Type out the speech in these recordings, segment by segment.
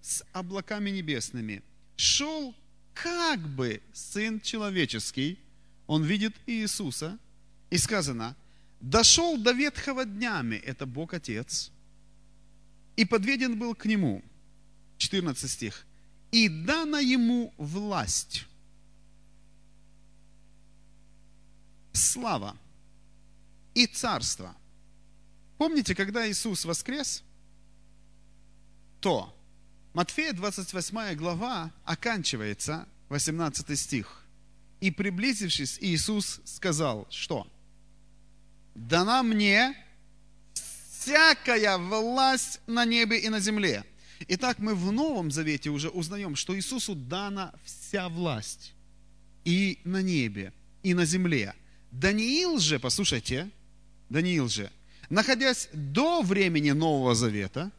с облаками небесными, шел как бы Сын Человеческий, он видит Иисуса, и сказано, дошел до ветхого днями, это Бог Отец, и подведен был к Нему, 14 стих, и дана Ему власть, слава и царство. Помните, когда Иисус воскрес, то Матфея 28 глава оканчивается, 18 стих. И приблизившись, Иисус сказал, что? Дана мне всякая власть на небе и на земле. Итак, мы в Новом Завете уже узнаем, что Иисусу дана вся власть и на небе, и на земле. Даниил же, послушайте, Даниил же, находясь до времени Нового Завета,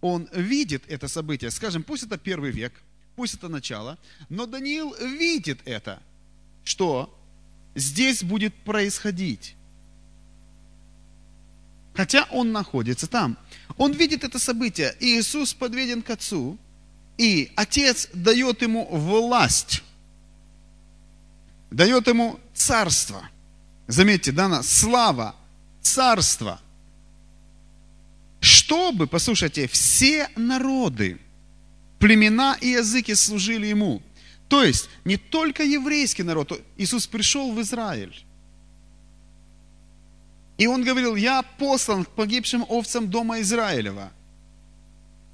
он видит это событие. Скажем, пусть это первый век, пусть это начало, но Даниил видит это, что здесь будет происходить. Хотя он находится там. Он видит это событие. И Иисус подведен к Отцу, и Отец дает ему власть, дает ему царство. Заметьте, дана слава, царство – чтобы, послушайте, все народы, племена и языки служили Ему. То есть, не только еврейский народ, Иисус пришел в Израиль. И Он говорил, я послан к погибшим овцам дома Израилева.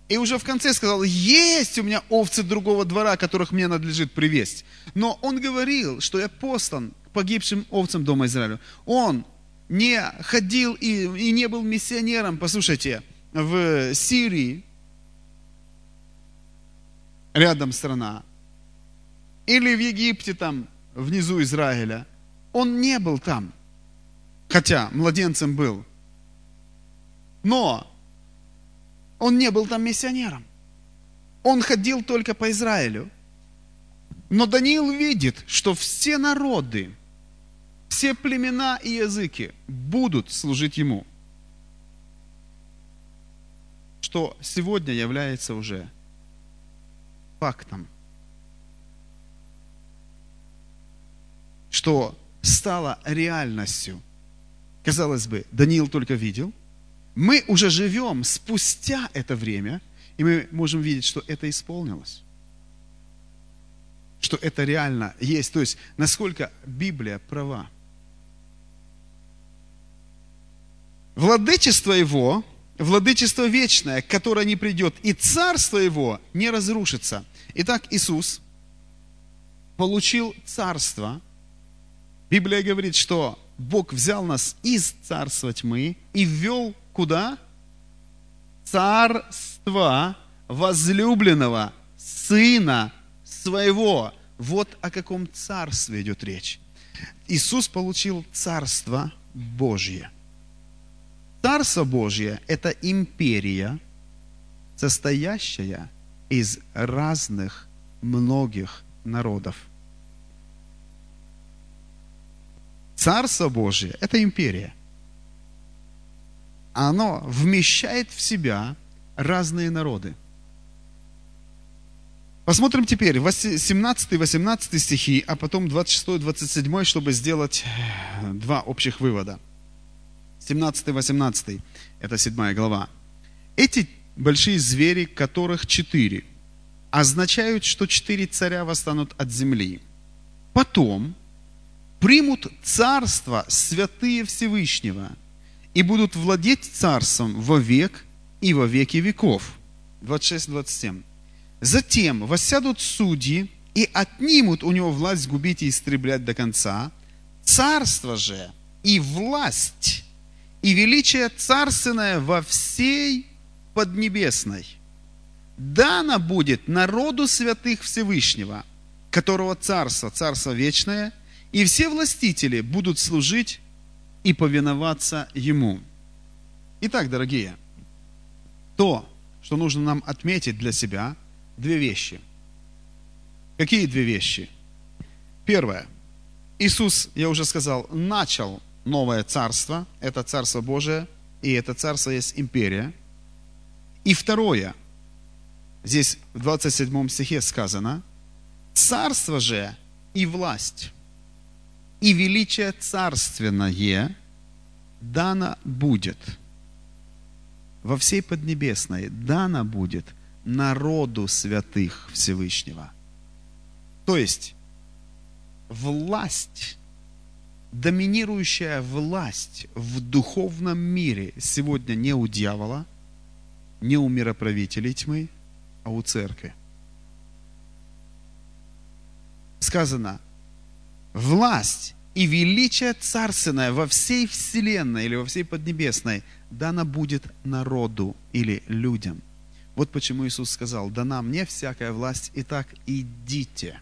И уже в конце сказал, есть у меня овцы другого двора, которых мне надлежит привесть. Но Он говорил, что я послан к погибшим овцам дома Израилева. Он не ходил и, и не был миссионером, послушайте, в Сирии, рядом страна, или в Египте там, внизу Израиля, он не был там, хотя младенцем был. Но он не был там миссионером. Он ходил только по Израилю. Но Даниил видит, что все народы, все племена и языки будут служить ему. Что сегодня является уже фактом. Что стало реальностью. Казалось бы, Даниил только видел. Мы уже живем спустя это время, и мы можем видеть, что это исполнилось что это реально есть. То есть, насколько Библия права. Владычество Его, владычество вечное, которое не придет, и царство Его не разрушится. Итак, Иисус получил царство. Библия говорит, что Бог взял нас из царства тьмы и ввел куда? Царство возлюбленного Сына Своего. Вот о каком царстве идет речь. Иисус получил царство Божье. Царство Божье – это империя, состоящая из разных многих народов. Царство Божье – это империя. Оно вмещает в себя разные народы. Посмотрим теперь 17-18 стихи, а потом 26-27, чтобы сделать два общих вывода. 17-18, это 7 глава. Эти большие звери, которых четыре, означают, что четыре царя восстанут от земли. Потом примут царство святые Всевышнего и будут владеть царством во век и во веки веков. 26-27. Затем воссядут судьи и отнимут у него власть губить и истреблять до конца. Царство же и власть и величие царственное во всей поднебесной. Дано будет народу святых Всевышнего, которого царство, царство вечное, и все властители будут служить и повиноваться ему. Итак, дорогие, то, что нужно нам отметить для себя, две вещи. Какие две вещи? Первое. Иисус, я уже сказал, начал новое царство, это царство Божие, и это царство есть империя. И второе, здесь в 27 стихе сказано, «Царство же и власть, и величие царственное дано будет» во всей Поднебесной дано будет народу святых Всевышнего. То есть власть, доминирующая власть в духовном мире сегодня не у дьявола, не у мироправителей тьмы, а у церкви. Сказано, власть и величие царственное во всей вселенной или во всей поднебесной дано будет народу или людям. Вот почему Иисус сказал, дана мне всякая власть, и так идите.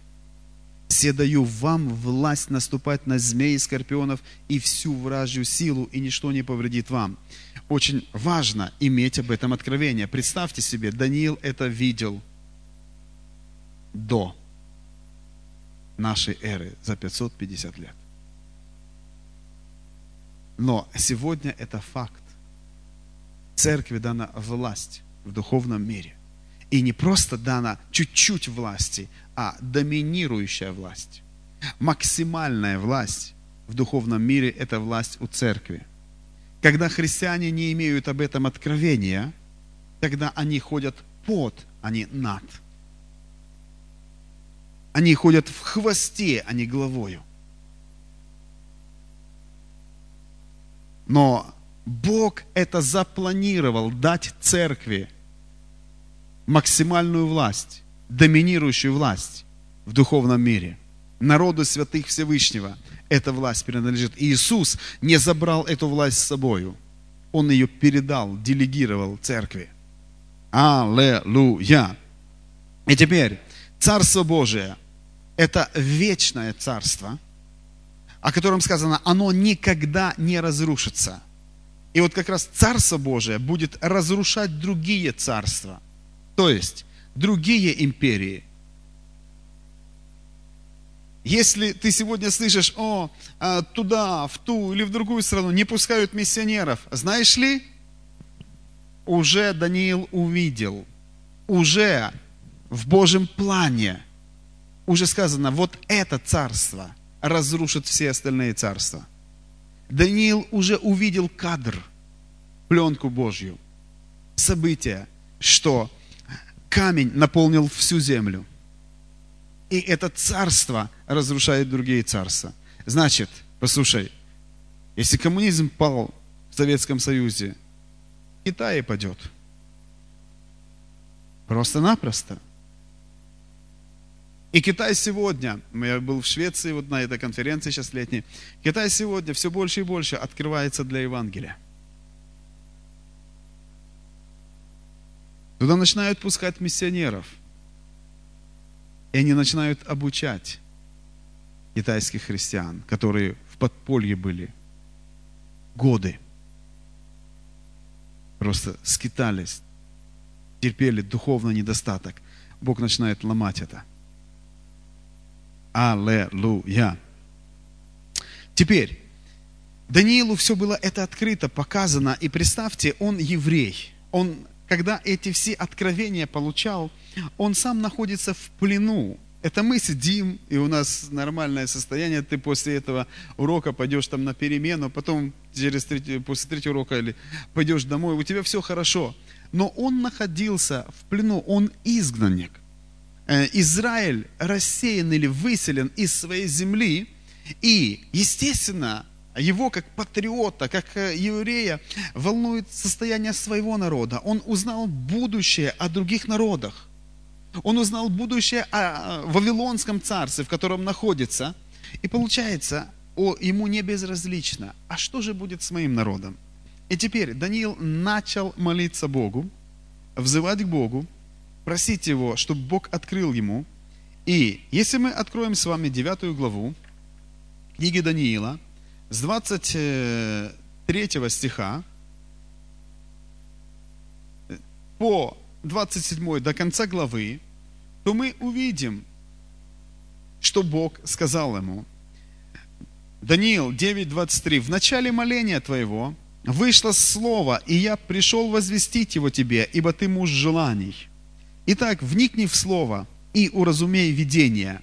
Все даю вам власть наступать на змей и скорпионов и всю вражью силу, и ничто не повредит вам. Очень важно иметь об этом откровение. Представьте себе, Даниил это видел до нашей эры, за 550 лет. Но сегодня это факт. Церкви дана власть в духовном мире. И не просто дана чуть-чуть власти, а доминирующая власть. Максимальная власть в духовном мире – это власть у церкви. Когда христиане не имеют об этом откровения, тогда они ходят под, а не над. Они ходят в хвосте, а не головою. Но Бог это запланировал дать церкви максимальную власть, доминирующую власть в духовном мире. Народу святых Всевышнего эта власть принадлежит. И Иисус не забрал эту власть с собою. Он ее передал, делегировал церкви. Аллилуйя! И теперь, Царство Божие – это вечное царство – о котором сказано, оно никогда не разрушится. И вот как раз Царство Божие будет разрушать другие царства, то есть другие империи. Если ты сегодня слышишь, о, а, туда, в ту или в другую страну не пускают миссионеров, знаешь ли, уже Даниил увидел, уже в Божьем плане, уже сказано, вот это царство – разрушит все остальные царства. Даниил уже увидел кадр, пленку Божью, событие, что камень наполнил всю землю. И это царство разрушает другие царства. Значит, послушай, если коммунизм пал в Советском Союзе, Китай падет. Просто-напросто. И Китай сегодня, я был в Швеции вот на этой конференции сейчас летней, Китай сегодня все больше и больше открывается для Евангелия. Туда начинают пускать миссионеров. И они начинают обучать китайских христиан, которые в подполье были годы. Просто скитались, терпели духовный недостаток. Бог начинает ломать это – Аллилуйя. Теперь, Даниилу все было это открыто, показано, и представьте, он еврей. Он, когда эти все откровения получал, он сам находится в плену. Это мы сидим, и у нас нормальное состояние, ты после этого урока пойдешь там на перемену, потом через третий, после третьего урока или пойдешь домой, у тебя все хорошо. Но он находился в плену, он изгнанник. Э, Израиль рассеян или выселен из своей земли, и, естественно, его как патриота, как э, еврея волнует состояние своего народа. Он узнал будущее о других народах. Он узнал будущее о Вавилонском царстве, в котором находится. И получается, о, ему не безразлично, а что же будет с моим народом? И теперь Даниил начал молиться Богу, взывать к Богу, просить Его, чтобы Бог открыл ему. И если мы откроем с вами 9 главу книги Даниила, с 23 стиха по 27 до конца главы, то мы увидим, что Бог сказал ему. Даниил 9.23. «В начале моления твоего вышло слово, и я пришел возвестить его тебе, ибо ты муж желаний» Итак, вникни в слово и уразумей видение.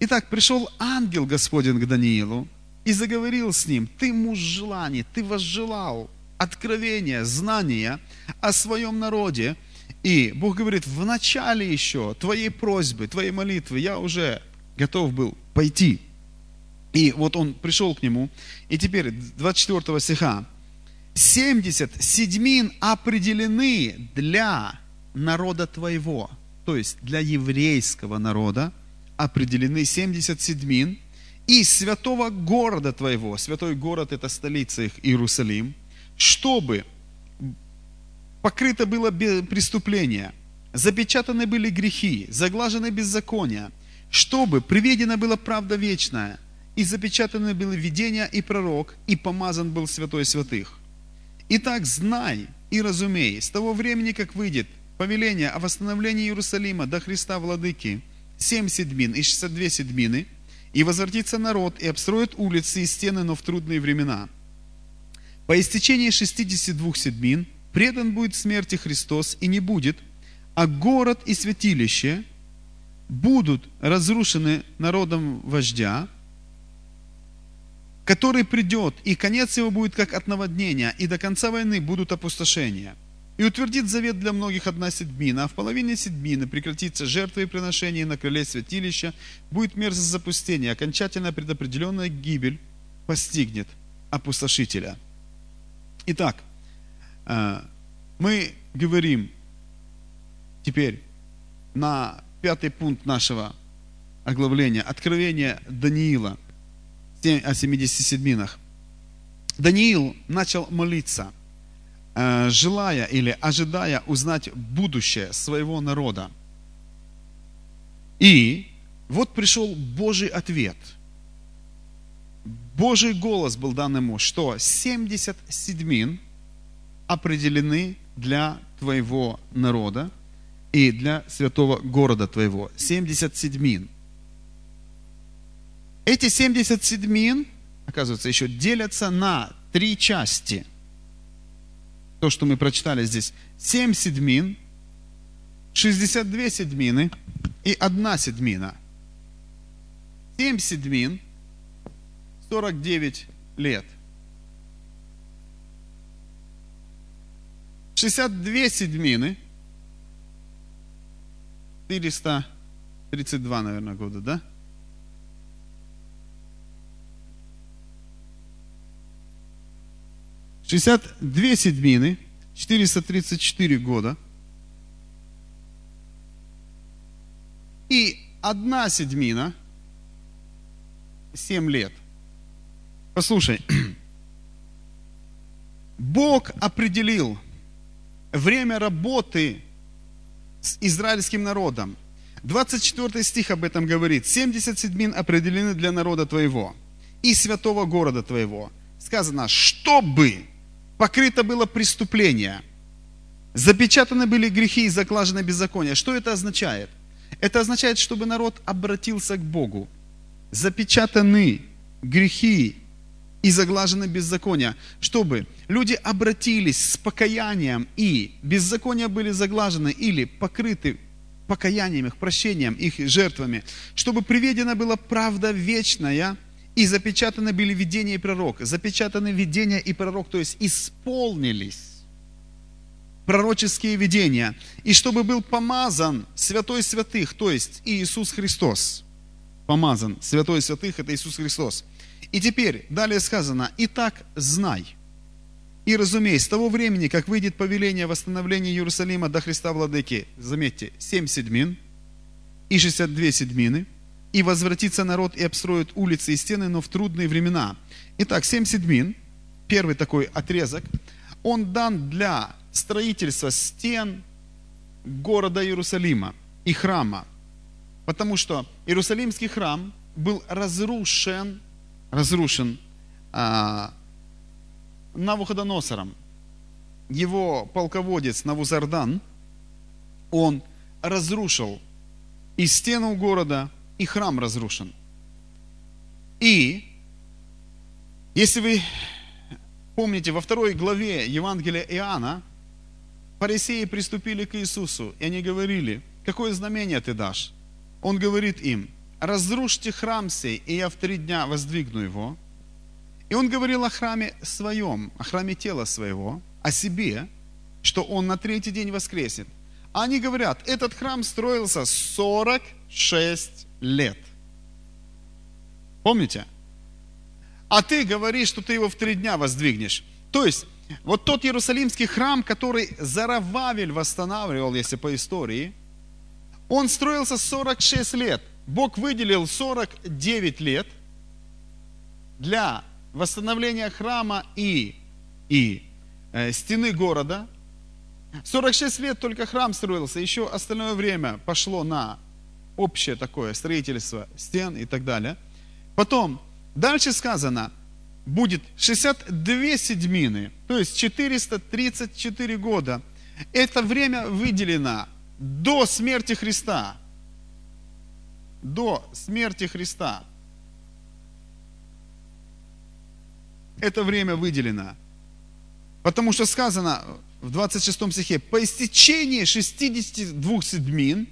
Итак, пришел ангел Господень к Даниилу и заговорил с ним. Ты муж желаний, ты возжелал откровения, знания о своем народе. И Бог говорит, в начале еще твоей просьбы, твоей молитвы я уже готов был пойти. И вот он пришел к нему. И теперь 24 стиха. 70 седьмин определены для народа твоего, то есть для еврейского народа, определены 70 седьмин из святого города твоего, святой город это столица их, Иерусалим, чтобы покрыто было преступление, запечатаны были грехи, заглажены беззакония, чтобы приведена была правда вечная, и запечатаны были видения и пророк, и помазан был святой святых. Итак, знай и разумей, с того времени, как выйдет повеление о восстановлении Иерусалима до Христа Владыки, семь седмин и шестьдесят две седмины, и возвратится народ, и обстроит улицы и стены, но в трудные времена. По истечении шестидесяти двух седмин предан будет смерти Христос и не будет, а город и святилище будут разрушены народом вождя, который придет, и конец его будет как от наводнения, и до конца войны будут опустошения. И утвердит завет для многих одна седмина, а в половине седмины прекратится жертва и приношение на крыле святилища, будет мерзость запустения, окончательно предопределенная гибель постигнет опустошителя. Итак, э, мы говорим теперь на пятый пункт нашего оглавления, откровение Даниила – о 70 седминах. Даниил начал молиться, желая или ожидая узнать будущее своего народа. И вот пришел Божий ответ. Божий голос был дан ему, что 70 седмин определены для твоего народа и для святого города твоего. 70 седмин – эти 70 седмин, оказывается, еще делятся на три части. То, что мы прочитали здесь. 7 седмин, 62 седмины и одна седмина. 7 седмин, 49 лет. 62 седмины, 432, наверное, года, да? 62 седьмины, 434 года. И одна седьмина, 7 лет. Послушай, Бог определил время работы с израильским народом. 24 стих об этом говорит. 70 седьмин определены для народа твоего и святого города твоего. Сказано, чтобы покрыто было преступление, запечатаны были грехи и заклажены беззакония. Что это означает? Это означает, чтобы народ обратился к Богу. Запечатаны грехи и заглажены беззакония, чтобы люди обратились с покаянием, и беззакония были заглажены или покрыты покаянием их, прощением их жертвами, чтобы приведена была правда вечная – и запечатаны были видения и пророк. Запечатаны видения и пророк, то есть исполнились пророческие видения. И чтобы был помазан святой святых, то есть Иисус Христос. Помазан святой святых, это Иисус Христос. И теперь, далее сказано, «Итак, знай, и разумей, с того времени, как выйдет повеление о восстановлении Иерусалима до Христа Владыки, заметьте, 7 седмин и 62 седмины – и возвратится народ и обстроит улицы и стены, но в трудные времена. Итак, семь седмин, первый такой отрезок, он дан для строительства стен города Иерусалима и храма. Потому что Иерусалимский храм был разрушен, разрушен а, Навуходоносором. Его полководец Навузардан, он разрушил и стену города, и храм разрушен. И, если вы помните, во второй главе Евангелия Иоанна, фарисеи приступили к Иисусу, и они говорили, какое знамение ты дашь? Он говорит им, разрушьте храм сей, и я в три дня воздвигну его. И он говорил о храме своем, о храме тела своего, о себе, что он на третий день воскреснет. Они говорят, этот храм строился 46 лет. Помните? А ты говоришь, что ты его в три дня воздвигнешь. То есть, вот тот Иерусалимский храм, который Зарававель восстанавливал, если по истории, он строился 46 лет. Бог выделил 49 лет для восстановления храма и, и э, стены города. 46 лет только храм строился, еще остальное время пошло на общее такое строительство стен и так далее. Потом, дальше сказано, будет 62 седьмины, то есть 434 года. Это время выделено до смерти Христа. До смерти Христа. Это время выделено. Потому что сказано в 26 стихе, по истечении 62 седьмин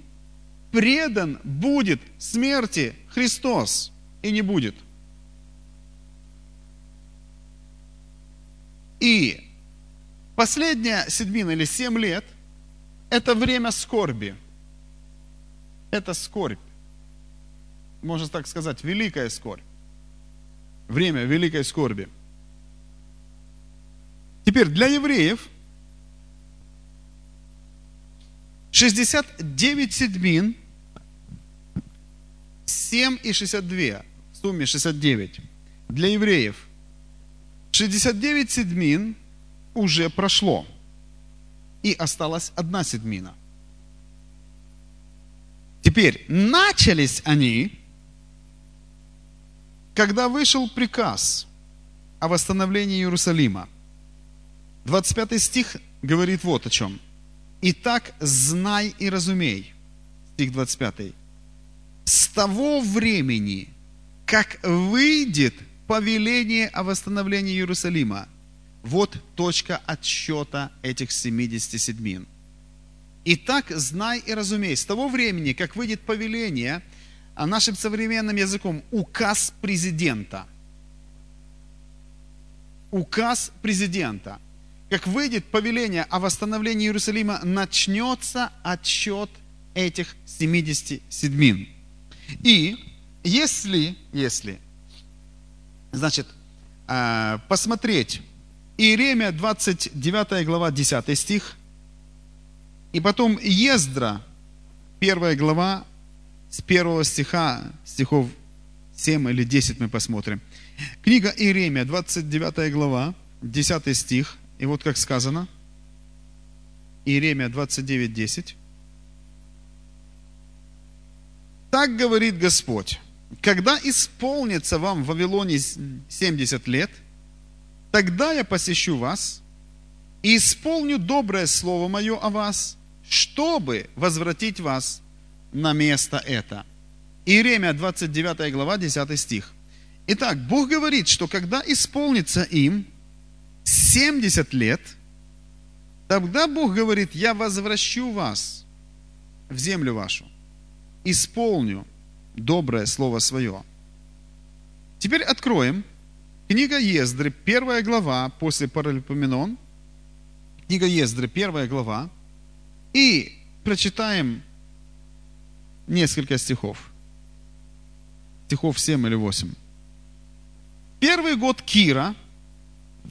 предан будет смерти Христос и не будет. И последняя седьмина или семь лет – это время скорби. Это скорбь. Можно так сказать, великая скорбь. Время великой скорби. Теперь для евреев 69 седьмин, 7 и 62, в сумме 69. Для евреев 69 седьмин уже прошло, и осталась одна седьмина. Теперь, начались они, когда вышел приказ о восстановлении Иерусалима. 25 стих говорит вот о чем. «Итак, знай и разумей». Стих 25. «С того времени, как выйдет повеление о восстановлении Иерусалима. Вот точка отсчета этих 70 седьмин. Итак, знай и разумей, с того времени, как выйдет повеление, а нашим современным языком указ президента. Указ президента. Как выйдет повеление о восстановлении Иерусалима, начнется отсчет этих 70 седьмин. И если, если значит, а, посмотреть Иеремия 29 глава 10 стих, и потом Ездра 1 глава с 1 стиха, стихов 7 или 10 мы посмотрим. Книга Иеремия 29 глава 10 стих, и вот как сказано, Иеремия 29, 10. Так говорит Господь когда исполнится вам в Вавилоне 70 лет, тогда я посещу вас и исполню доброе слово мое о вас, чтобы возвратить вас на место это. Иеремия 29 глава 10 стих. Итак, Бог говорит, что когда исполнится им 70 лет, тогда Бог говорит, я возвращу вас в землю вашу, исполню доброе слово свое. Теперь откроем книга Ездры, первая глава, после Паралипоменон, книга Ездры, первая глава, и прочитаем несколько стихов. Стихов 7 или 8. Первый год Кира,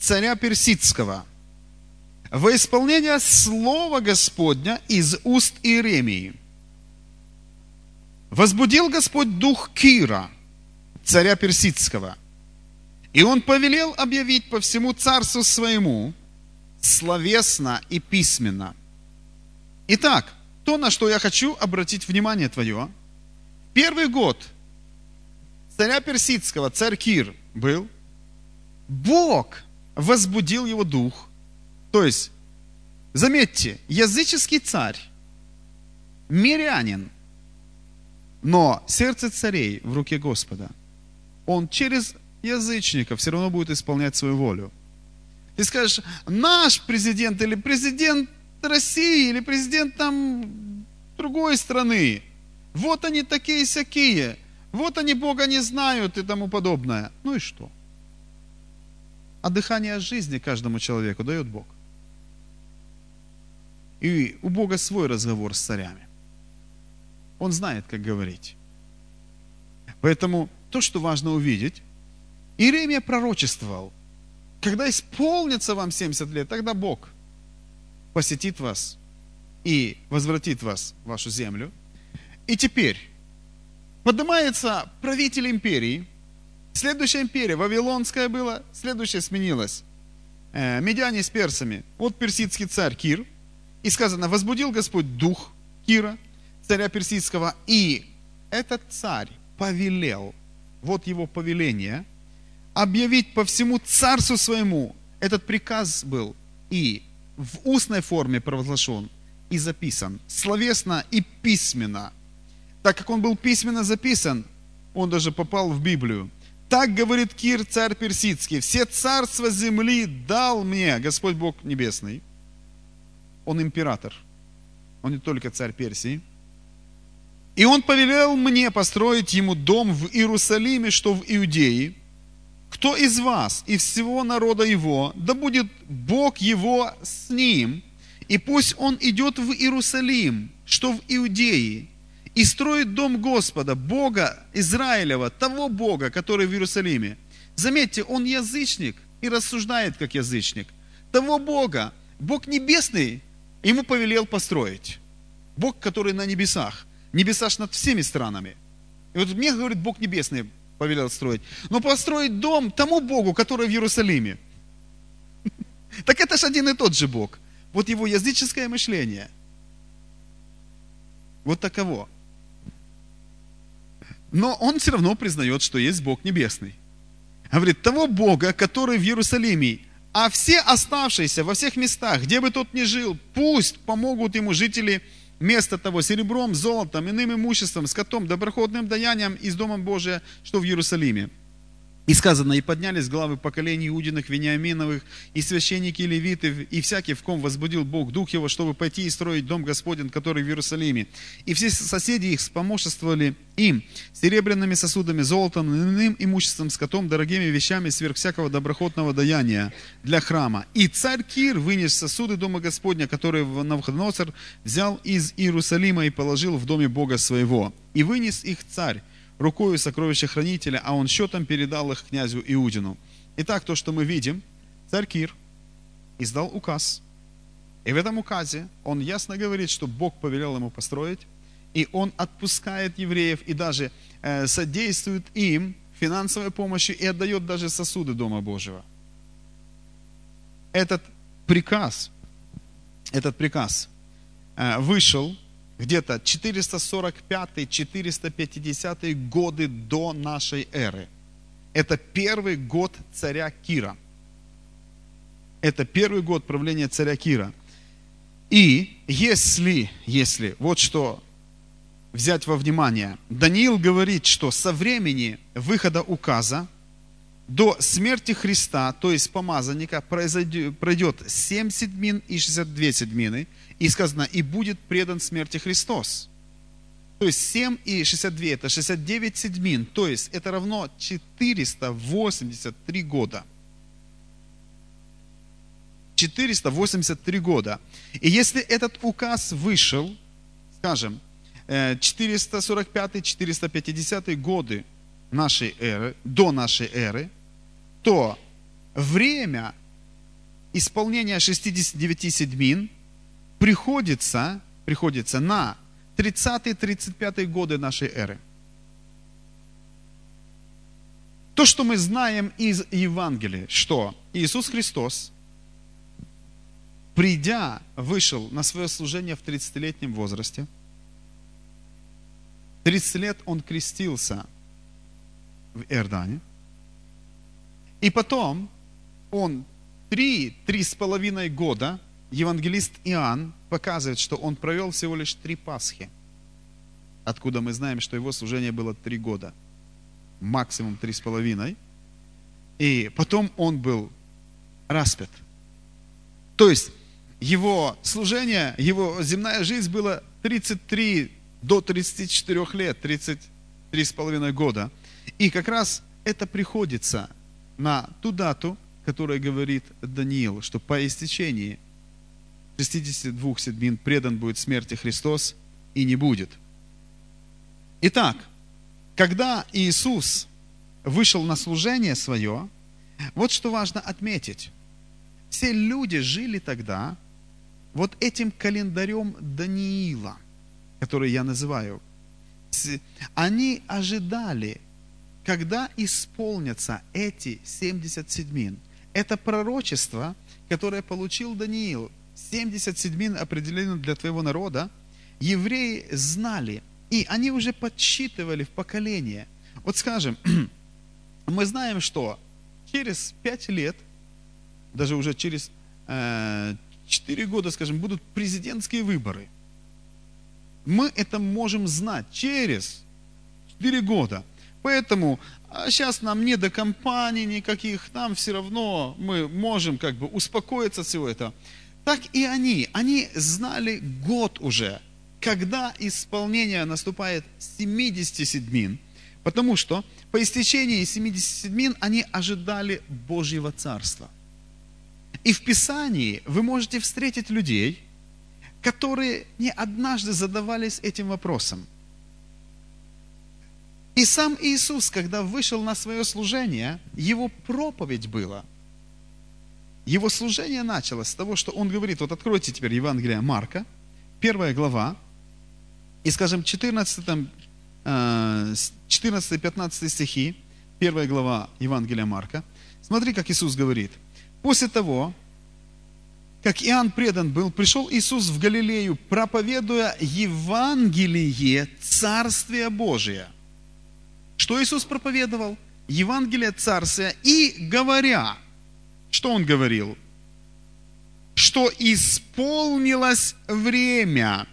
царя Персидского, во исполнение слова Господня из уст Иеремии – возбудил Господь дух Кира, царя Персидского, и он повелел объявить по всему царству своему, словесно и письменно. Итак, то, на что я хочу обратить внимание твое, первый год царя Персидского, царь Кир был, Бог возбудил его дух. То есть, заметьте, языческий царь, мирянин – но сердце царей в руке Господа. Он через язычников все равно будет исполнять свою волю. Ты скажешь, наш президент или президент России, или президент там другой страны. Вот они такие-сякие. Вот они Бога не знают и тому подобное. Ну и что? А дыхание жизни каждому человеку дает Бог. И у Бога свой разговор с царями. Он знает, как говорить. Поэтому то, что важно увидеть, Иеремия пророчествовал, когда исполнится вам 70 лет, тогда Бог посетит вас и возвратит вас в вашу землю. И теперь поднимается правитель империи, следующая империя, Вавилонская была, следующая сменилась. Э, медиане с персами. Вот персидский царь Кир. И сказано, возбудил Господь дух Кира, царя персидского, и этот царь повелел, вот его повеление, объявить по всему царству своему. Этот приказ был и в устной форме провозглашен, и записан, словесно и письменно. Так как он был письменно записан, он даже попал в Библию. Так говорит Кир, царь персидский, все царства земли дал мне Господь Бог Небесный. Он император, он не только царь Персии – и он повелел мне построить ему дом в Иерусалиме, что в Иудее. Кто из вас и всего народа его, да будет Бог его с ним, и пусть он идет в Иерусалим, что в Иудее, и строит дом Господа, Бога Израилева, того Бога, который в Иерусалиме. Заметьте, он язычник и рассуждает как язычник. Того Бога, Бог небесный, ему повелел построить. Бог, который на небесах. Небеса над всеми странами. И вот мне, говорит, Бог Небесный повелел строить. Но построить дом тому Богу, который в Иерусалиме. Так это же один и тот же Бог. Вот его языческое мышление. Вот таково. Но он все равно признает, что есть Бог Небесный. Говорит, того Бога, который в Иерусалиме, а все оставшиеся во всех местах, где бы тот ни жил, пусть помогут ему жители Вместо того серебром, золотом, иным имуществом, скотом, доброходным даянием из Дома Божия, что в Иерусалиме. И сказано, и поднялись главы поколений Иудиных, Вениаминовых, и священники, и левиты, и всякий, в ком возбудил Бог Дух Его, чтобы пойти и строить Дом Господень, который в Иерусалиме. И все соседи их спомоществовали им серебряными сосудами, золотом, иным имуществом, скотом, дорогими вещами сверх всякого доброходного даяния для храма. И царь Кир вынес сосуды Дома Господня, которые Навуходоносор взял из Иерусалима и положил в доме Бога своего. И вынес их царь, рукою сокровища хранителя, а он счетом передал их князю Иудину. Итак, то, что мы видим, царь Кир издал указ. И в этом указе он ясно говорит, что Бог повелел ему построить, и он отпускает евреев и даже э, содействует им финансовой помощью и отдает даже сосуды Дома Божьего. Этот приказ, этот приказ э, вышел где-то 445-450 годы до нашей эры. Это первый год царя Кира. Это первый год правления царя Кира. И если, если, вот что взять во внимание, Даниил говорит, что со времени выхода указа до смерти Христа, то есть помазанника, пройдет 7 седмин и 62 седмины, и сказано, и будет предан смерти Христос. То есть 7 и 62 это 69 седмин, то есть это равно 483 года. 483 года. И если этот указ вышел, скажем, 445-450 э, годы нашей эры, до нашей эры, то время исполнения 69 седмин приходится, приходится на 30-35 годы нашей эры. То, что мы знаем из Евангелия, что Иисус Христос, придя, вышел на свое служение в 30-летнем возрасте. 30 лет он крестился в Иордане. И потом он три, три с половиной года евангелист Иоанн показывает, что он провел всего лишь три Пасхи, откуда мы знаем, что его служение было три года, максимум три с половиной. И потом он был распят. То есть его служение, его земная жизнь была 33 до 34 лет, 33 с половиной года. И как раз это приходится на ту дату, которая говорит Даниил, что по истечении 62 седмин предан будет смерти Христос и не будет. Итак, когда Иисус вышел на служение свое, вот что важно отметить. Все люди жили тогда вот этим календарем Даниила, который я называю. Они ожидали, когда исполнятся эти 70 седмин. Это пророчество, которое получил Даниил. 70 седмин определено для твоего народа. Евреи знали, и они уже подсчитывали в поколение. Вот скажем, мы знаем, что через 5 лет, даже уже через э, 4 года, скажем, будут президентские выборы. Мы это можем знать через 4 года. Поэтому а сейчас нам не до компаний никаких, нам все равно мы можем как бы успокоиться от всего этого. Так и они, они знали год уже, когда исполнение наступает 70 седмин, потому что по истечении 70 седмин они ожидали Божьего Царства. И в Писании вы можете встретить людей, которые не однажды задавались этим вопросом. И сам Иисус, когда вышел на свое служение, его проповедь была. Его служение началось с того, что он говорит, вот откройте теперь Евангелие Марка, первая глава, и, скажем, 14, 14-15 э, стихи, первая глава Евангелия Марка. Смотри, как Иисус говорит – После того, как Иоанн предан был, пришел Иисус в Галилею, проповедуя Евангелие Царствия Божия. Что Иисус проповедовал? Евангелие Царствия и говоря, что Он говорил? Что исполнилось время,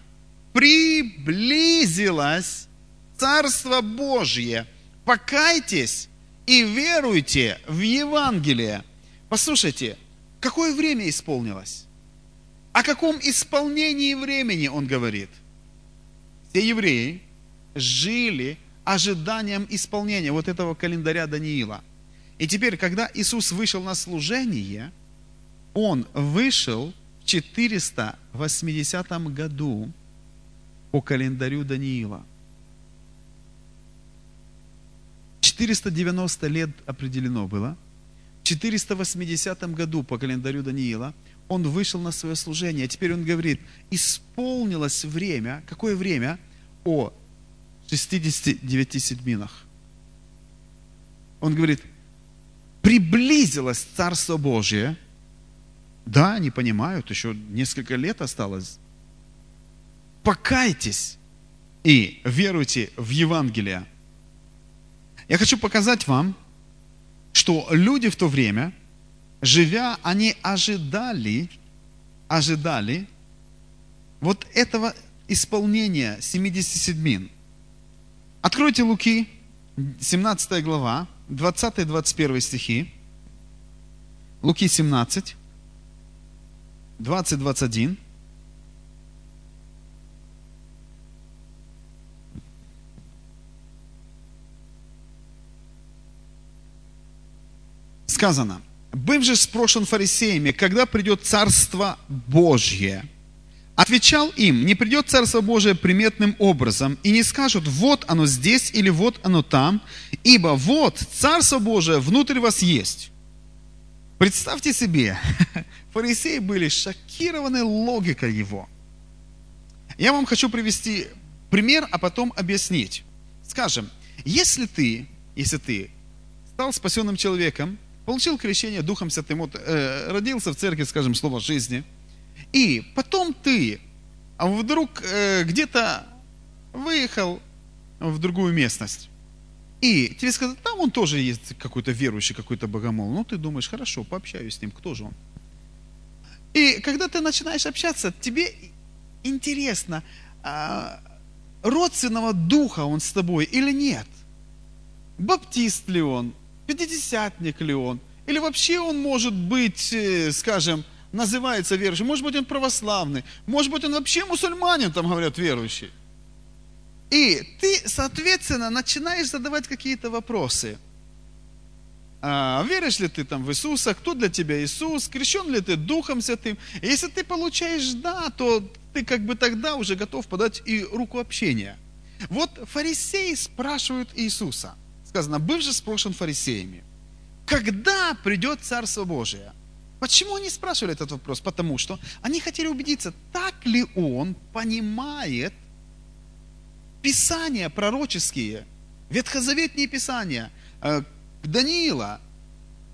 приблизилось Царство Божье. Покайтесь и веруйте в Евангелие – Послушайте, какое время исполнилось? О каком исполнении времени он говорит? Все евреи жили ожиданием исполнения вот этого календаря Даниила. И теперь, когда Иисус вышел на служение, Он вышел в 480 году по календарю Даниила. 490 лет определено было – 480 году по календарю Даниила он вышел на свое служение. Теперь он говорит, исполнилось время. Какое время? О 69 седьминах. Он говорит, приблизилось Царство Божие. Да, они понимают, еще несколько лет осталось. Покайтесь и веруйте в Евангелие. Я хочу показать вам, что люди в то время, живя, они ожидали, ожидали вот этого исполнения 70 седмин. Откройте Луки, 17 глава, 20-21 стихи. Луки 17, 20-21. сказано, «Быв же спрошен фарисеями, когда придет Царство Божье?» Отвечал им, не придет Царство Божие приметным образом, и не скажут, вот оно здесь или вот оно там, ибо вот Царство Божие внутрь вас есть. Представьте себе, фарисеи были шокированы логикой его. Я вам хочу привести пример, а потом объяснить. Скажем, если ты, если ты стал спасенным человеком, получил крещение Духом Святым, вот, э, родился в церкви, скажем, слово жизни, и потом ты а вдруг э, где-то выехал в другую местность, и тебе сказали, там он тоже есть какой-то верующий, какой-то богомол. Ну, ты думаешь, хорошо, пообщаюсь с ним, кто же он? И когда ты начинаешь общаться, тебе интересно, а, родственного духа он с тобой или нет? Баптист ли он? пятидесятник ли он, или вообще он может быть, э, скажем, называется верующим, может быть, он православный, может быть, он вообще мусульманин, там говорят, верующий. И ты, соответственно, начинаешь задавать какие-то вопросы. А, веришь ли ты там в Иисуса? Кто для тебя Иисус? Крещен ли ты Духом Святым? И если ты получаешь «да», то ты как бы тогда уже готов подать и руку общения. Вот фарисеи спрашивают Иисуса. Сказано, был же спрошен фарисеями. Когда придет Царство Божие? Почему они спрашивали этот вопрос? Потому что они хотели убедиться, так ли он понимает Писания пророческие, ветхозаветные Писания, э, Даниила,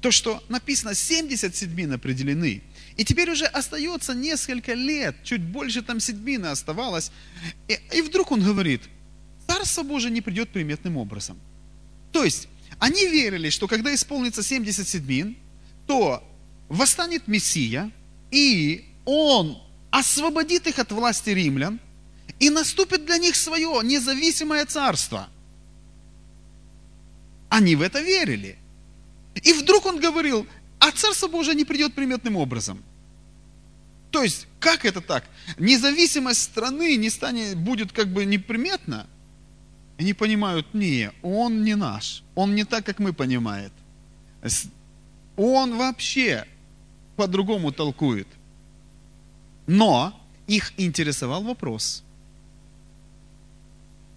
то, что написано, 70 седьмин определены. И теперь уже остается несколько лет, чуть больше там седьмины оставалось. И, и вдруг он говорит, Царство Божие не придет приметным образом. То есть, они верили, что когда исполнится 70 седьмин, то восстанет Мессия, и он освободит их от власти римлян, и наступит для них свое независимое царство. Они в это верили. И вдруг он говорил, а Царство Божие не придет приметным образом. То есть, как это так? Независимость страны не станет, будет как бы неприметна. Они понимают, не, он не наш, он не так, как мы понимаем. Он вообще по-другому толкует. Но их интересовал вопрос,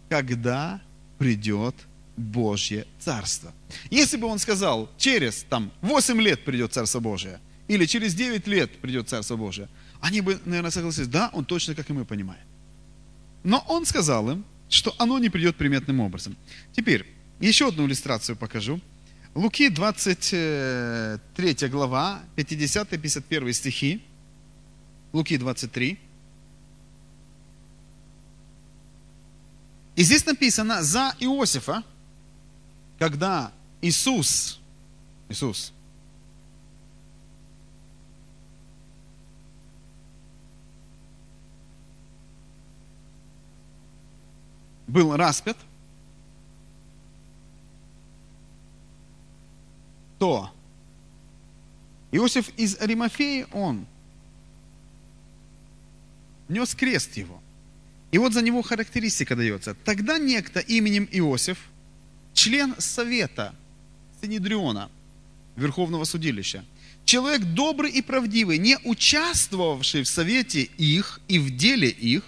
когда придет Божье Царство. Если бы он сказал, через там 8 лет придет Царство Божие, или через 9 лет придет Царство Божие, они бы, наверное, согласились, да, он точно, как и мы понимаем. Но он сказал им, что оно не придет приметным образом. Теперь, еще одну иллюстрацию покажу. Луки 23 глава, 50-51 стихи. Луки 23. И здесь написано за Иосифа, когда Иисус, Иисус, был распят, то Иосиф из Аримафеи, он нес крест его. И вот за него характеристика дается. Тогда некто именем Иосиф, член совета Синедриона, Верховного судилища, человек добрый и правдивый, не участвовавший в совете их и в деле их,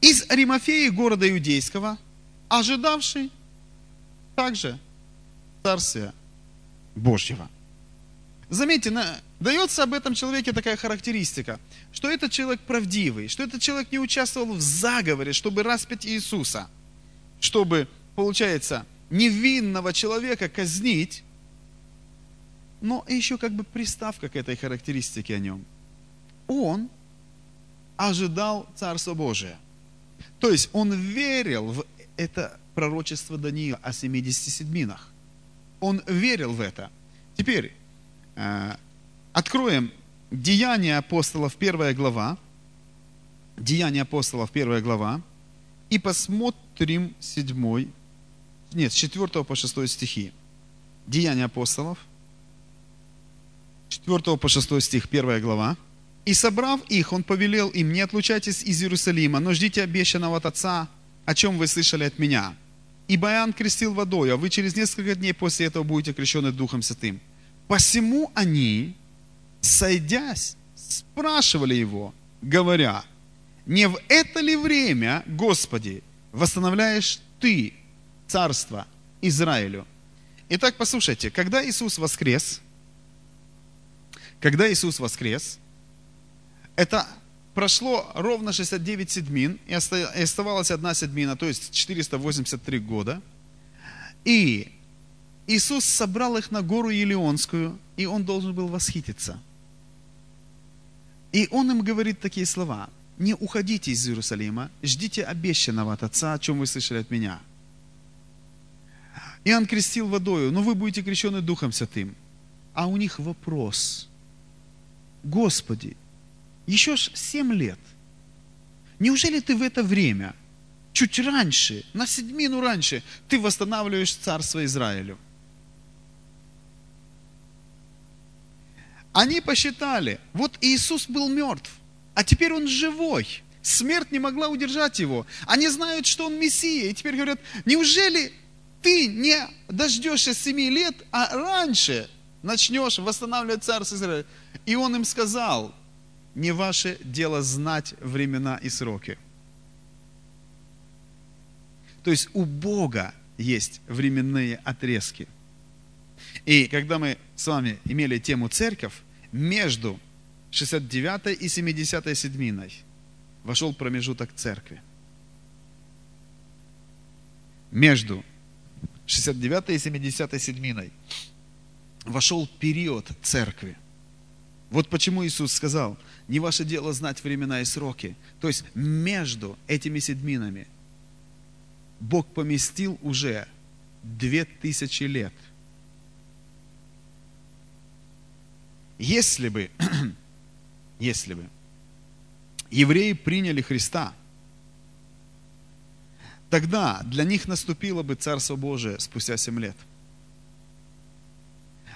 из Аримафеи города Иудейского, ожидавший также Царствия Божьего. Заметьте, дается об этом человеке такая характеристика, что этот человек правдивый, что этот человек не участвовал в заговоре, чтобы распять Иисуса, чтобы, получается, невинного человека казнить, но еще как бы приставка к этой характеристике о нем. Он ожидал Царства Божия – то есть он верил в это пророчество Даниила о 70 седьминах. Он верил в это. Теперь э, откроем Деяния апостолов, первая глава. Деяния апостолов, первая глава. И посмотрим седьмой, нет, с 4 по 6 стихи. Деяния апостолов, 4 по 6 стих, первая глава. И собрав их, он повелел им, не отлучайтесь из Иерусалима, но ждите обещанного от Отца, о чем вы слышали от меня. Ибо Иоанн крестил водой, а вы через несколько дней после этого будете крещены Духом Святым. Посему они, сойдясь, спрашивали его, говоря, не в это ли время, Господи, восстановляешь Ты царство Израилю? Итак, послушайте, когда Иисус воскрес, когда Иисус воскрес, это прошло ровно 69 седмин, и оставалась одна седмина, то есть 483 года. И Иисус собрал их на гору Елеонскую, и Он должен был восхититься. И Он им говорит такие слова. Не уходите из Иерусалима, ждите обещанного от Отца, о чем вы слышали от меня. Иоанн крестил водою, но вы будете крещены Духом Святым. А у них вопрос. Господи, еще ж 7 лет. Неужели ты в это время, чуть раньше, на седьмину раньше, ты восстанавливаешь царство Израилю? Они посчитали, вот Иисус был мертв, а теперь он живой. Смерть не могла удержать его. Они знают, что он Мессия. И теперь говорят, неужели ты не дождешься семи лет, а раньше начнешь восстанавливать царство Израиля? И он им сказал, не ваше дело знать времена и сроки. То есть у Бога есть временные отрезки. И когда мы с вами имели тему церковь, между 69 и 70 седьминой вошел промежуток церкви. Между 69 и 70 седьминой вошел период церкви. Вот почему Иисус сказал, не ваше дело знать времена и сроки. То есть между этими седьминами Бог поместил уже две тысячи лет. Если бы, если бы евреи приняли Христа, тогда для них наступило бы Царство Божие спустя семь лет.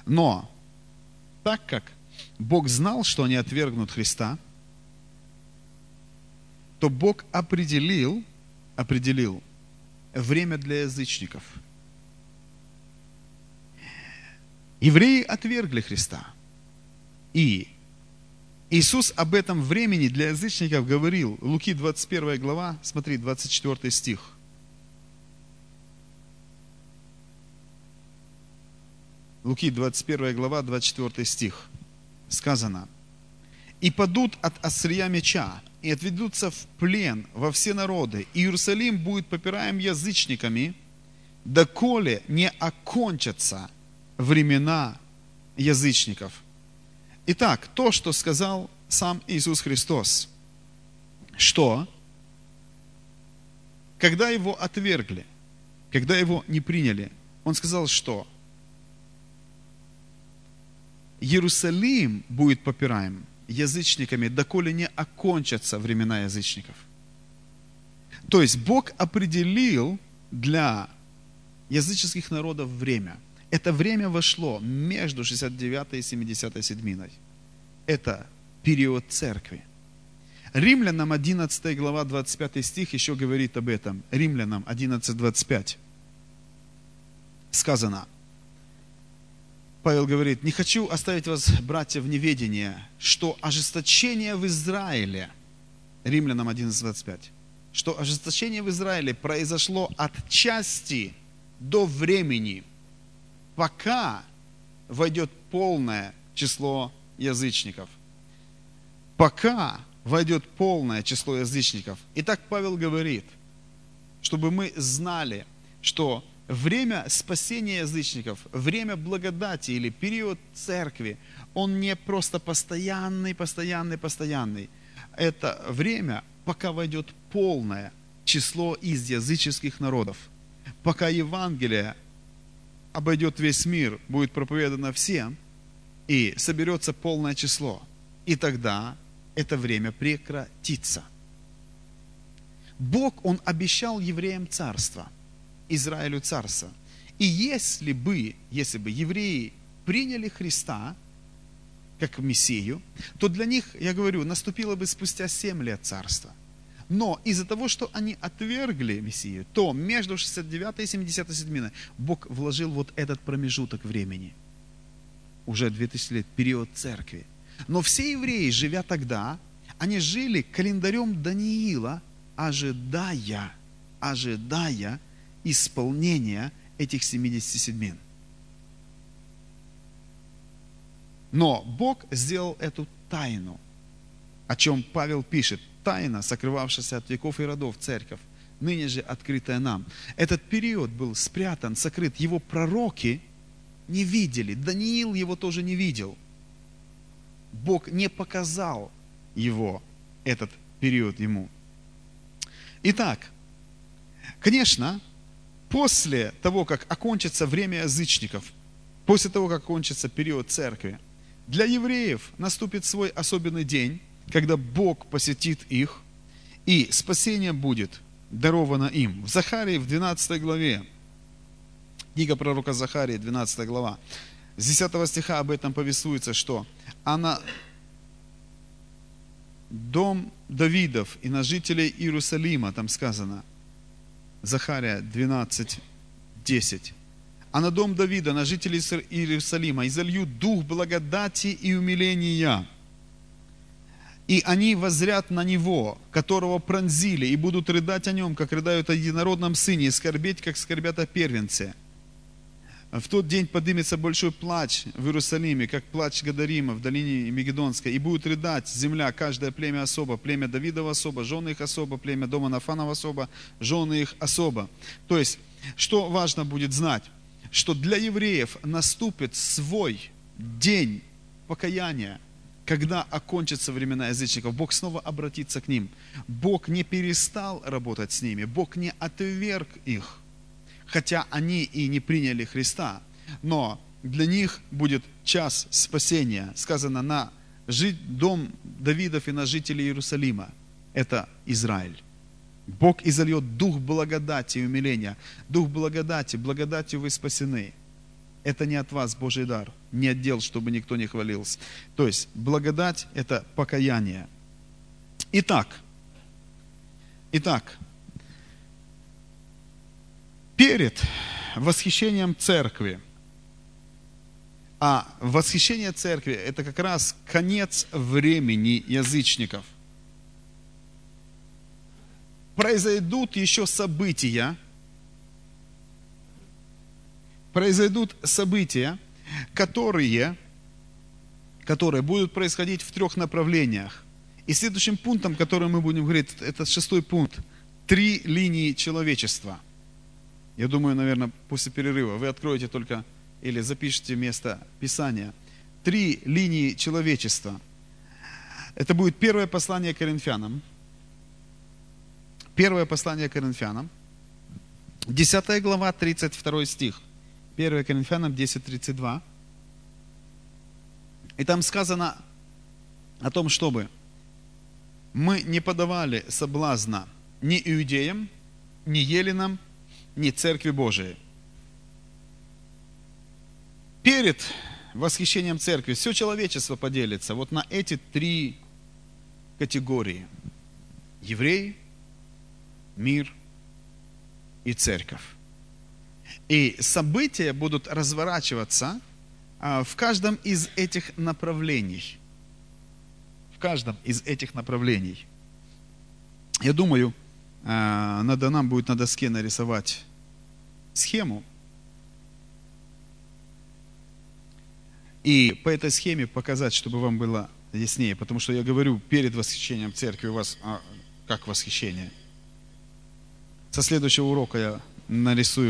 Но, так как Бог знал, что они отвергнут Христа, то Бог определил, определил время для язычников. Евреи отвергли Христа. И Иисус об этом времени для язычников говорил. Луки 21 глава, смотри, 24 стих. Луки 21 глава, 24 стих. Сказано. «И падут от острия меча, и отведутся в плен во все народы, и Иерусалим будет попираем язычниками, доколе не окончатся времена язычников». Итак, то, что сказал сам Иисус Христос, что когда его отвергли, когда его не приняли, он сказал, что Иерусалим будет попираем язычниками, доколе не окончатся времена язычников. То есть Бог определил для языческих народов время – это время вошло между 69 и 70 седьминой. Это период церкви. Римлянам 11 глава 25 стих еще говорит об этом. Римлянам 11, 25. Сказано, Павел говорит, не хочу оставить вас, братья, в неведении, что ожесточение в Израиле, Римлянам 11, 25, что ожесточение в Израиле произошло от части до времени – пока войдет полное число язычников. Пока войдет полное число язычников. И так Павел говорит, чтобы мы знали, что время спасения язычников, время благодати или период церкви, он не просто постоянный, постоянный, постоянный. Это время, пока войдет полное число из языческих народов. Пока Евангелие обойдет весь мир, будет проповедано всем, и соберется полное число. И тогда это время прекратится. Бог, Он обещал евреям царство, Израилю царство. И если бы, если бы евреи приняли Христа как Мессию, то для них, я говорю, наступило бы спустя семь лет царства – но из-за того, что они отвергли Мессию, то между 69 и 77 Бог вложил вот этот промежуток времени. Уже 2000 лет, период церкви. Но все евреи, живя тогда, они жили календарем Даниила, ожидая, ожидая исполнения этих 77. Но Бог сделал эту тайну, о чем Павел пишет – тайна, сокрывавшаяся от веков и родов церковь, ныне же открытая нам. Этот период был спрятан, сокрыт. Его пророки не видели. Даниил его тоже не видел. Бог не показал его, этот период ему. Итак, конечно, после того, как окончится время язычников, после того, как окончится период церкви, для евреев наступит свой особенный день, когда Бог посетит их, и спасение будет даровано им. В Захарии, в 12 главе, книга пророка Захарии, 12 глава, С 10 стиха об этом повествуется, что а на дом Давидов и на жителей Иерусалима, там сказано, Захария 12, 10. А на дом Давида, на жителей Иерусалима, изолью дух благодати и умиления. И они возрят на него, которого пронзили, и будут рыдать о нем, как рыдают о единородном сыне, и скорбеть, как скорбят о первенце. В тот день поднимется большой плач в Иерусалиме, как плач Гадарима в долине Мегедонской, и будет рыдать земля, каждое племя особо, племя Давидова особо, жены их особо, племя дома Нафанова особо, жены их особо. То есть, что важно будет знать, что для евреев наступит свой день покаяния, когда окончатся времена язычников, Бог снова обратится к ним. Бог не перестал работать с ними, Бог не отверг их хотя они и не приняли Христа, но для них будет час спасения. Сказано на дом Давидов и на жителей Иерусалима. Это Израиль. Бог изольет дух благодати и умиления. Дух благодати, благодатью вы спасены. Это не от вас Божий дар, не отдел, чтобы никто не хвалился. То есть благодать – это покаяние. Итак, итак, перед восхищением церкви. А восхищение церкви – это как раз конец времени язычников. Произойдут еще события, произойдут события, которые, которые будут происходить в трех направлениях. И следующим пунктом, который мы будем говорить, это шестой пункт. Три линии человечества – я думаю, наверное, после перерыва вы откроете только или запишите место Писания. Три линии человечества. Это будет первое послание Коринфянам. Первое послание Коринфянам. 10 глава, 32 стих. 1 Коринфянам 10, 32. И там сказано о том, чтобы мы не подавали соблазна ни иудеям, ни еленам, ни Церкви Божией. Перед восхищением Церкви все человечество поделится вот на эти три категории. Евреи, мир и церковь. И события будут разворачиваться а, в каждом из этих направлений. В каждом из этих направлений. Я думаю, надо нам будет на доске нарисовать схему. И по этой схеме показать, чтобы вам было яснее. Потому что я говорю, перед восхищением церкви у вас а, как восхищение. Со следующего урока я нарисую